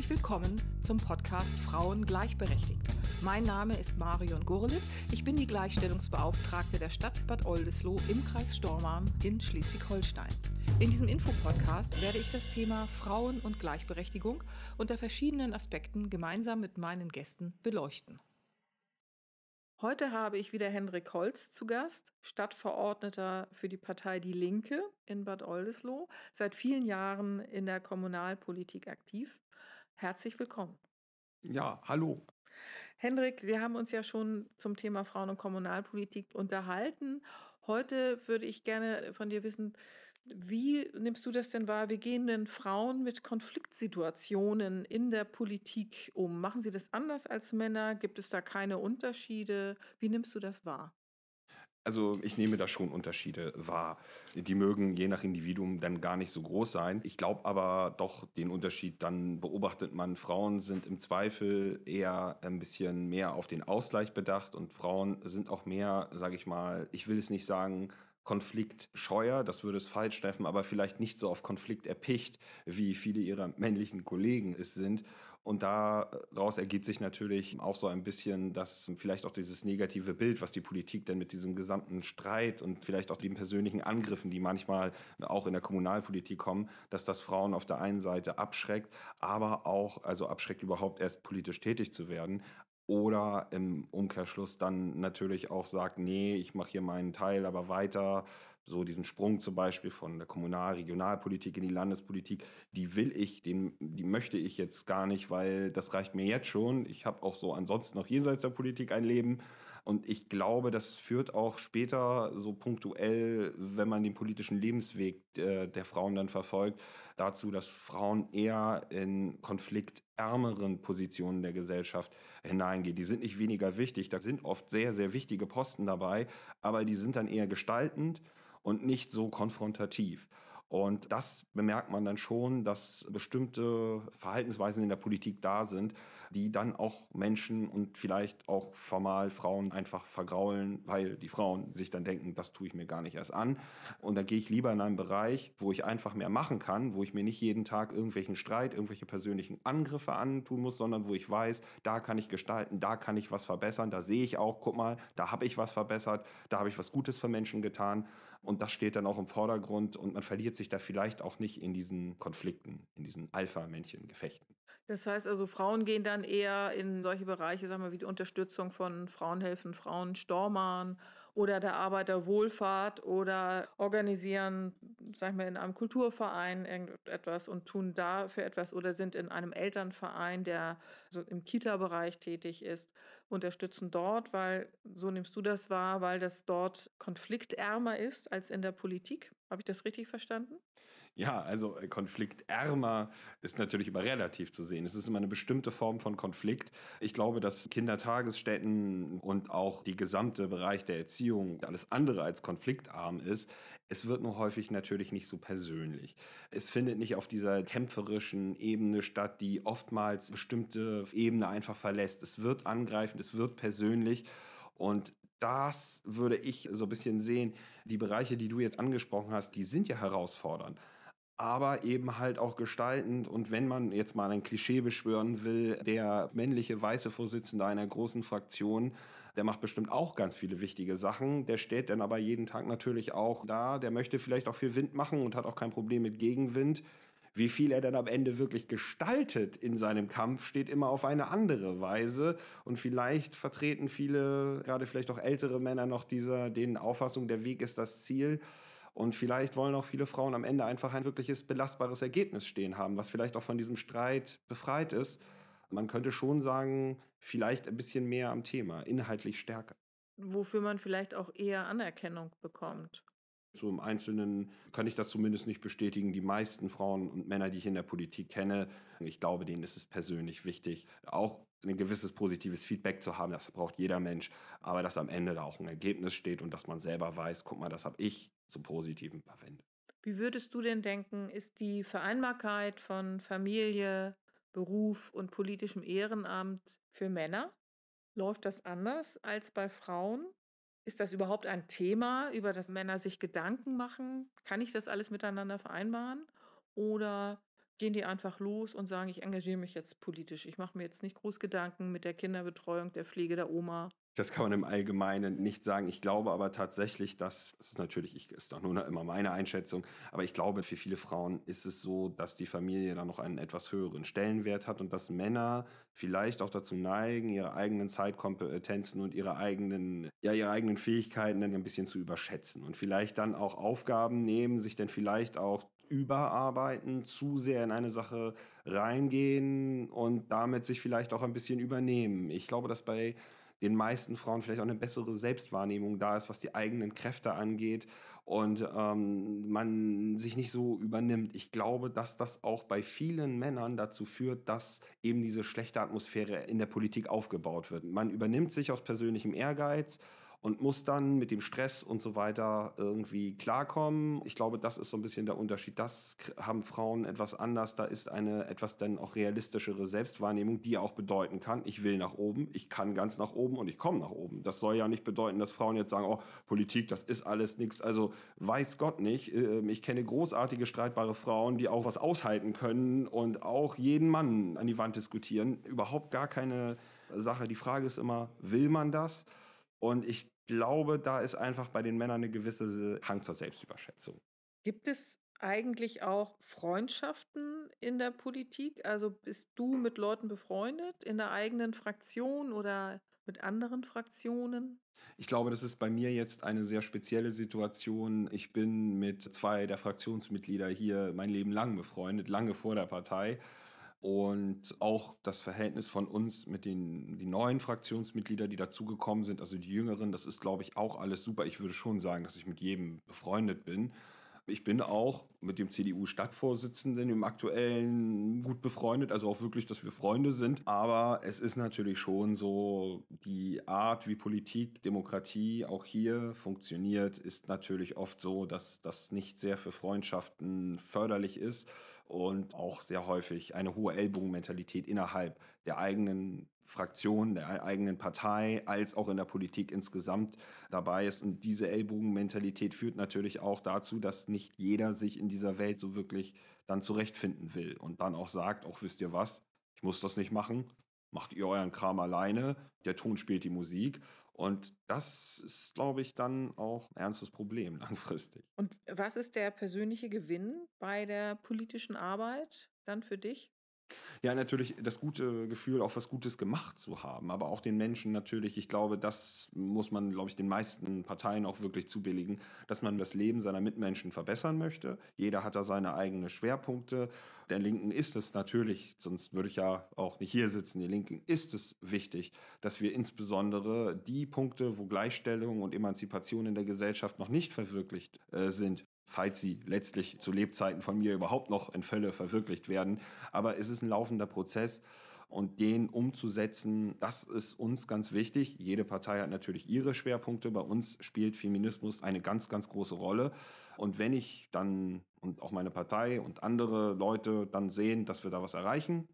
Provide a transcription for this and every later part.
Herzlich willkommen zum Podcast Frauen gleichberechtigt. Mein Name ist Marion Gurlitt. Ich bin die Gleichstellungsbeauftragte der Stadt Bad Oldesloe im Kreis Stormarn in Schleswig-Holstein. In diesem Infopodcast werde ich das Thema Frauen und Gleichberechtigung unter verschiedenen Aspekten gemeinsam mit meinen Gästen beleuchten. Heute habe ich wieder Hendrik Holz zu Gast, Stadtverordneter für die Partei Die Linke in Bad Oldesloe, seit vielen Jahren in der Kommunalpolitik aktiv. Herzlich willkommen. Ja, hallo. Hendrik, wir haben uns ja schon zum Thema Frauen- und Kommunalpolitik unterhalten. Heute würde ich gerne von dir wissen, wie nimmst du das denn wahr? Wie gehen denn Frauen mit Konfliktsituationen in der Politik um? Machen sie das anders als Männer? Gibt es da keine Unterschiede? Wie nimmst du das wahr? Also ich nehme da schon Unterschiede wahr. Die mögen je nach Individuum dann gar nicht so groß sein. Ich glaube aber doch den Unterschied, dann beobachtet man, Frauen sind im Zweifel eher ein bisschen mehr auf den Ausgleich bedacht und Frauen sind auch mehr, sage ich mal, ich will es nicht sagen, konfliktscheuer, das würde es falsch treffen, aber vielleicht nicht so auf Konflikt erpicht, wie viele ihrer männlichen Kollegen es sind. Und daraus ergibt sich natürlich auch so ein bisschen, dass vielleicht auch dieses negative Bild, was die Politik denn mit diesem gesamten Streit und vielleicht auch den persönlichen Angriffen, die manchmal auch in der Kommunalpolitik kommen, dass das Frauen auf der einen Seite abschreckt, aber auch, also abschreckt überhaupt erst politisch tätig zu werden, oder im Umkehrschluss dann natürlich auch sagt, nee, ich mache hier meinen Teil, aber weiter, so diesen Sprung zum Beispiel von der Kommunal-, Regionalpolitik in die Landespolitik, die will ich, den, die möchte ich jetzt gar nicht, weil das reicht mir jetzt schon. Ich habe auch so ansonsten noch jenseits der Politik ein Leben. Und ich glaube, das führt auch später so punktuell, wenn man den politischen Lebensweg äh, der Frauen dann verfolgt, dazu, dass Frauen eher in konfliktärmeren Positionen der Gesellschaft hineingehen. Die sind nicht weniger wichtig, da sind oft sehr, sehr wichtige Posten dabei, aber die sind dann eher gestaltend und nicht so konfrontativ. Und das bemerkt man dann schon, dass bestimmte Verhaltensweisen in der Politik da sind, die dann auch Menschen und vielleicht auch formal Frauen einfach vergraulen, weil die Frauen sich dann denken, das tue ich mir gar nicht erst an. Und da gehe ich lieber in einen Bereich, wo ich einfach mehr machen kann, wo ich mir nicht jeden Tag irgendwelchen Streit, irgendwelche persönlichen Angriffe antun muss, sondern wo ich weiß, da kann ich gestalten, da kann ich was verbessern, da sehe ich auch, guck mal, da habe ich was verbessert, da habe ich was Gutes für Menschen getan. Und das steht dann auch im Vordergrund und man verliert sich da vielleicht auch nicht in diesen Konflikten, in diesen Alpha-Männchen-Gefechten. Das heißt also, Frauen gehen dann eher in solche Bereiche, sagen wir, wie die Unterstützung von Frauenhelfen, Frauenstormern oder der Arbeiterwohlfahrt oder organisieren, sagen wir, in einem Kulturverein irgendetwas und tun dafür etwas oder sind in einem Elternverein, der im Kita-Bereich tätig ist, unterstützen dort, weil, so nimmst du das wahr, weil das dort konfliktärmer ist als in der Politik? Habe ich das richtig verstanden? Ja, also äh, konfliktärmer ist natürlich immer relativ zu sehen. Es ist immer eine bestimmte Form von Konflikt. Ich glaube, dass Kindertagesstätten und auch die gesamte Bereich der Erziehung alles andere als konfliktarm ist. Es wird nur häufig natürlich nicht so persönlich. Es findet nicht auf dieser kämpferischen Ebene statt, die oftmals bestimmte Ebene einfach verlässt. Es wird angreifend, es wird persönlich. Und das würde ich so ein bisschen sehen. Die Bereiche, die du jetzt angesprochen hast, die sind ja herausfordernd aber eben halt auch gestaltend. Und wenn man jetzt mal ein Klischee beschwören will, der männliche weiße Vorsitzende einer großen Fraktion, der macht bestimmt auch ganz viele wichtige Sachen. Der steht dann aber jeden Tag natürlich auch da. Der möchte vielleicht auch viel Wind machen und hat auch kein Problem mit Gegenwind. Wie viel er dann am Ende wirklich gestaltet in seinem Kampf, steht immer auf eine andere Weise. Und vielleicht vertreten viele, gerade vielleicht auch ältere Männer noch dieser, den Auffassung, der Weg ist das Ziel. Und vielleicht wollen auch viele Frauen am Ende einfach ein wirkliches belastbares Ergebnis stehen haben, was vielleicht auch von diesem Streit befreit ist. Man könnte schon sagen, vielleicht ein bisschen mehr am Thema, inhaltlich stärker. Wofür man vielleicht auch eher Anerkennung bekommt. So im Einzelnen kann ich das zumindest nicht bestätigen. Die meisten Frauen und Männer, die ich in der Politik kenne, ich glaube, denen ist es persönlich wichtig, auch ein gewisses positives Feedback zu haben. Das braucht jeder Mensch. Aber dass am Ende da auch ein Ergebnis steht und dass man selber weiß, guck mal, das habe ich zum Positiven verwendet. Wie würdest du denn denken, ist die Vereinbarkeit von Familie, Beruf und politischem Ehrenamt für Männer? Läuft das anders als bei Frauen? Ist das überhaupt ein Thema, über das Männer sich Gedanken machen? Kann ich das alles miteinander vereinbaren? Oder gehen die einfach los und sagen, ich engagiere mich jetzt politisch. Ich mache mir jetzt nicht groß Gedanken mit der Kinderbetreuung, der Pflege der Oma. Das kann man im Allgemeinen nicht sagen. Ich glaube aber tatsächlich, dass, das ist natürlich, ich, ist doch nur immer meine Einschätzung, aber ich glaube, für viele Frauen ist es so, dass die Familie dann noch einen etwas höheren Stellenwert hat und dass Männer vielleicht auch dazu neigen, ihre eigenen Zeitkompetenzen und ihre eigenen, ja, ihre eigenen Fähigkeiten dann ein bisschen zu überschätzen und vielleicht dann auch Aufgaben nehmen, sich dann vielleicht auch überarbeiten, zu sehr in eine Sache reingehen und damit sich vielleicht auch ein bisschen übernehmen. Ich glaube, dass bei den meisten Frauen vielleicht auch eine bessere Selbstwahrnehmung da ist, was die eigenen Kräfte angeht und ähm, man sich nicht so übernimmt. Ich glaube, dass das auch bei vielen Männern dazu führt, dass eben diese schlechte Atmosphäre in der Politik aufgebaut wird. Man übernimmt sich aus persönlichem Ehrgeiz und muss dann mit dem Stress und so weiter irgendwie klarkommen. Ich glaube, das ist so ein bisschen der Unterschied. Das haben Frauen etwas anders. Da ist eine etwas dann auch realistischere Selbstwahrnehmung, die auch bedeuten kann, ich will nach oben, ich kann ganz nach oben und ich komme nach oben. Das soll ja nicht bedeuten, dass Frauen jetzt sagen, oh, Politik, das ist alles nichts. Also weiß Gott nicht. Ähm, ich kenne großartige, streitbare Frauen, die auch was aushalten können und auch jeden Mann an die Wand diskutieren. Überhaupt gar keine Sache. Die Frage ist immer, will man das? Und ich glaube, da ist einfach bei den Männern eine gewisse Hang zur Selbstüberschätzung. Gibt es eigentlich auch Freundschaften in der Politik? Also bist du mit Leuten befreundet in der eigenen Fraktion oder mit anderen Fraktionen? Ich glaube, das ist bei mir jetzt eine sehr spezielle Situation. Ich bin mit zwei der Fraktionsmitglieder hier mein Leben lang befreundet, lange vor der Partei. Und auch das Verhältnis von uns mit den die neuen Fraktionsmitgliedern, die dazugekommen sind, also die Jüngeren, das ist, glaube ich, auch alles super. Ich würde schon sagen, dass ich mit jedem befreundet bin. Ich bin auch mit dem CDU-Stadtvorsitzenden im aktuellen gut befreundet, also auch wirklich, dass wir Freunde sind. Aber es ist natürlich schon so, die Art, wie Politik, Demokratie auch hier funktioniert, ist natürlich oft so, dass das nicht sehr für Freundschaften förderlich ist und auch sehr häufig eine hohe Ellbogenmentalität innerhalb der eigenen Fraktion, der eigenen Partei, als auch in der Politik insgesamt dabei ist. Und diese Ellbogenmentalität führt natürlich auch dazu, dass nicht jeder sich in dieser Welt so wirklich dann zurechtfinden will und dann auch sagt, auch wisst ihr was, ich muss das nicht machen, macht ihr euren Kram alleine, der Ton spielt die Musik. Und das ist, glaube ich, dann auch ein ernstes Problem langfristig. Und was ist der persönliche Gewinn bei der politischen Arbeit dann für dich? Ja, natürlich das gute Gefühl, auch was Gutes gemacht zu haben, aber auch den Menschen natürlich. Ich glaube, das muss man, glaube ich, den meisten Parteien auch wirklich zubilligen, dass man das Leben seiner Mitmenschen verbessern möchte. Jeder hat da seine eigenen Schwerpunkte. Der Linken ist es natürlich, sonst würde ich ja auch nicht hier sitzen. Die Linken ist es wichtig, dass wir insbesondere die Punkte, wo Gleichstellung und Emanzipation in der Gesellschaft noch nicht verwirklicht äh, sind, falls sie letztlich zu Lebzeiten von mir überhaupt noch in Fälle verwirklicht werden. Aber es ist ein laufender Prozess und den umzusetzen, das ist uns ganz wichtig. Jede Partei hat natürlich ihre Schwerpunkte. Bei uns spielt Feminismus eine ganz, ganz große Rolle. Und wenn ich dann und auch meine Partei und andere Leute dann sehen, dass wir da was erreichen,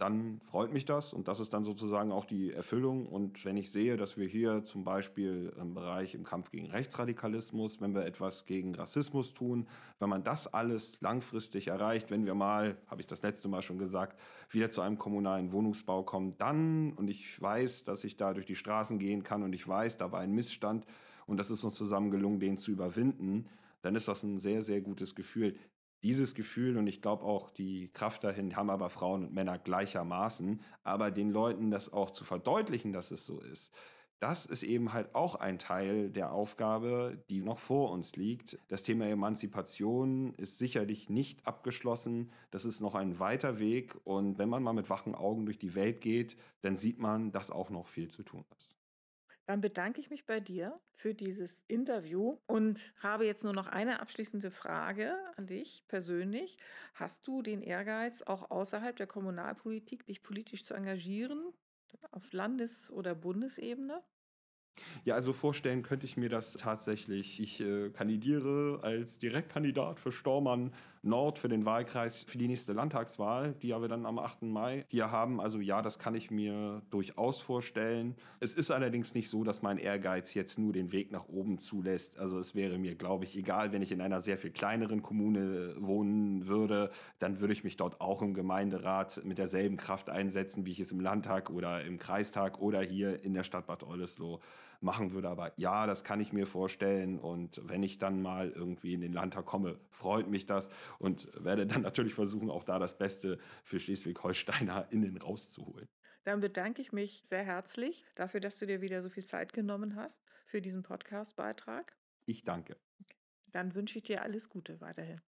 dann freut mich das und das ist dann sozusagen auch die Erfüllung. Und wenn ich sehe, dass wir hier zum Beispiel im Bereich im Kampf gegen Rechtsradikalismus, wenn wir etwas gegen Rassismus tun, wenn man das alles langfristig erreicht, wenn wir mal, habe ich das letzte Mal schon gesagt, wieder zu einem kommunalen Wohnungsbau kommen, dann, und ich weiß, dass ich da durch die Straßen gehen kann und ich weiß, da war ein Missstand und das ist uns zusammen gelungen, den zu überwinden, dann ist das ein sehr, sehr gutes Gefühl dieses Gefühl und ich glaube auch die Kraft dahin haben aber Frauen und Männer gleichermaßen. Aber den Leuten das auch zu verdeutlichen, dass es so ist, das ist eben halt auch ein Teil der Aufgabe, die noch vor uns liegt. Das Thema Emanzipation ist sicherlich nicht abgeschlossen. Das ist noch ein weiter Weg. Und wenn man mal mit wachen Augen durch die Welt geht, dann sieht man, dass auch noch viel zu tun ist. Dann bedanke ich mich bei dir für dieses Interview und habe jetzt nur noch eine abschließende Frage an dich persönlich. Hast du den Ehrgeiz, auch außerhalb der Kommunalpolitik dich politisch zu engagieren, auf Landes- oder Bundesebene? Ja, also vorstellen könnte ich mir das tatsächlich. Ich äh, kandidiere als Direktkandidat für Stormann Nord für den Wahlkreis für die nächste Landtagswahl, die ja wir dann am 8. Mai hier haben. Also ja, das kann ich mir durchaus vorstellen. Es ist allerdings nicht so, dass mein Ehrgeiz jetzt nur den Weg nach oben zulässt. Also es wäre mir, glaube ich, egal, wenn ich in einer sehr viel kleineren Kommune wohnen würde, dann würde ich mich dort auch im Gemeinderat mit derselben Kraft einsetzen, wie ich es im Landtag oder im Kreistag oder hier in der Stadt Bad Oldesloe machen würde. Aber ja, das kann ich mir vorstellen. Und wenn ich dann mal irgendwie in den Landtag komme, freut mich das und werde dann natürlich versuchen, auch da das Beste für Schleswig-Holsteiner innen rauszuholen. Dann bedanke ich mich sehr herzlich dafür, dass du dir wieder so viel Zeit genommen hast für diesen Podcast-Beitrag. Ich danke. Dann wünsche ich dir alles Gute weiterhin.